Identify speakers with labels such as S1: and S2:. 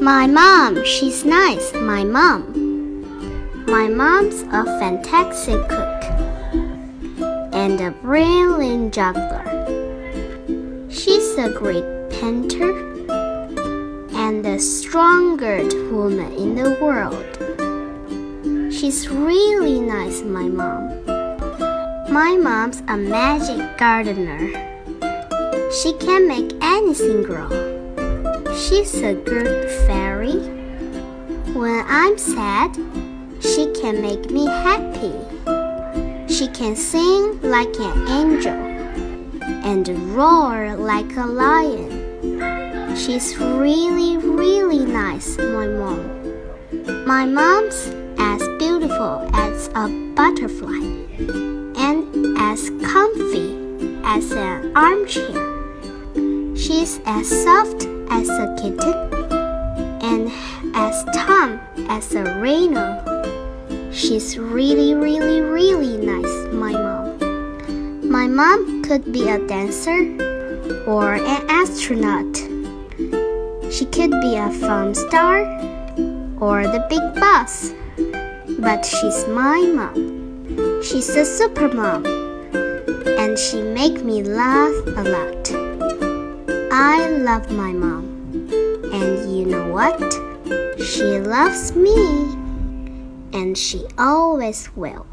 S1: My mom, she's nice, my mom. My mom's a fantastic cook and a brilliant juggler. She's a great painter and the strongest woman in the world. She's really nice, my mom. My mom's a magic gardener. She can make anything grow. She's a good fairy. When I'm sad, she can make me happy. She can sing like an angel and roar like a lion. She's really, really nice, my mom. My mom's as beautiful as a butterfly and as comfy as an armchair. She's as soft as a kitten and as calm as a rhino. She's really, really, really nice, my mom. My mom could be a dancer or an astronaut. She could be a film star or the big boss. But she's my mom. She's a super mom. And she make me laugh a lot. I love my mom. And you know what? She loves me. And she always will.